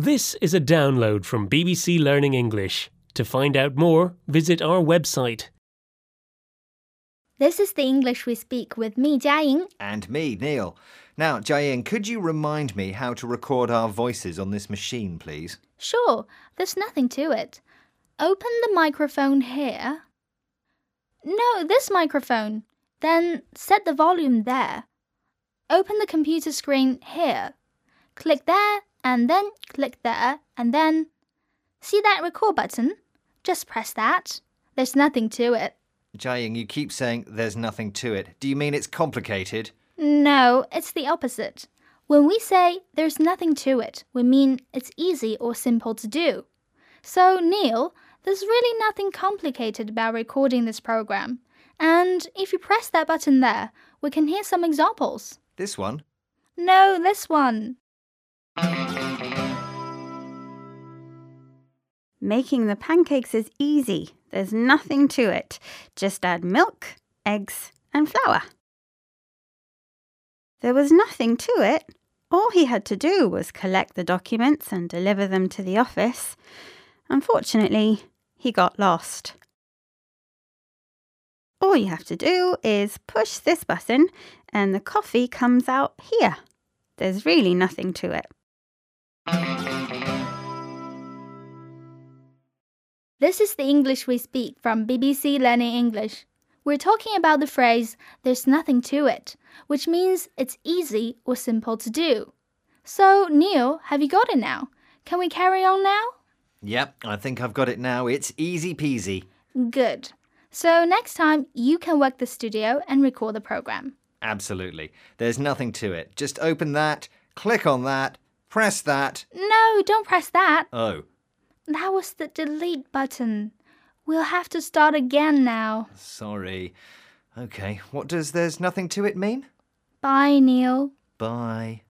This is a download from BBC Learning English. To find out more, visit our website. This is the English we speak with me, Jiaying. And me, Neil. Now, Jiaying, could you remind me how to record our voices on this machine, please? Sure, there's nothing to it. Open the microphone here. No, this microphone. Then set the volume there. Open the computer screen here. Click there, and then click there, and then. See that record button? Just press that. There's nothing to it. Jiaying, you keep saying there's nothing to it. Do you mean it's complicated? No, it's the opposite. When we say there's nothing to it, we mean it's easy or simple to do. So, Neil, there's really nothing complicated about recording this program. And if you press that button there, we can hear some examples. This one? No, this one. Making the pancakes is easy. There's nothing to it. Just add milk, eggs, and flour. There was nothing to it. All he had to do was collect the documents and deliver them to the office. Unfortunately, he got lost. All you have to do is push this button and the coffee comes out here. There's really nothing to it. This is the English we speak from BBC Learning English. We're talking about the phrase, there's nothing to it, which means it's easy or simple to do. So, Neil, have you got it now? Can we carry on now? Yep, I think I've got it now. It's easy peasy. Good. So, next time you can work the studio and record the program. Absolutely. There's nothing to it. Just open that, click on that, press that. No, don't press that. Oh, That was the delete button. We'll have to start again now. sorry. Okay, what does there's nothing to it mean? Bye, Neil. Bye.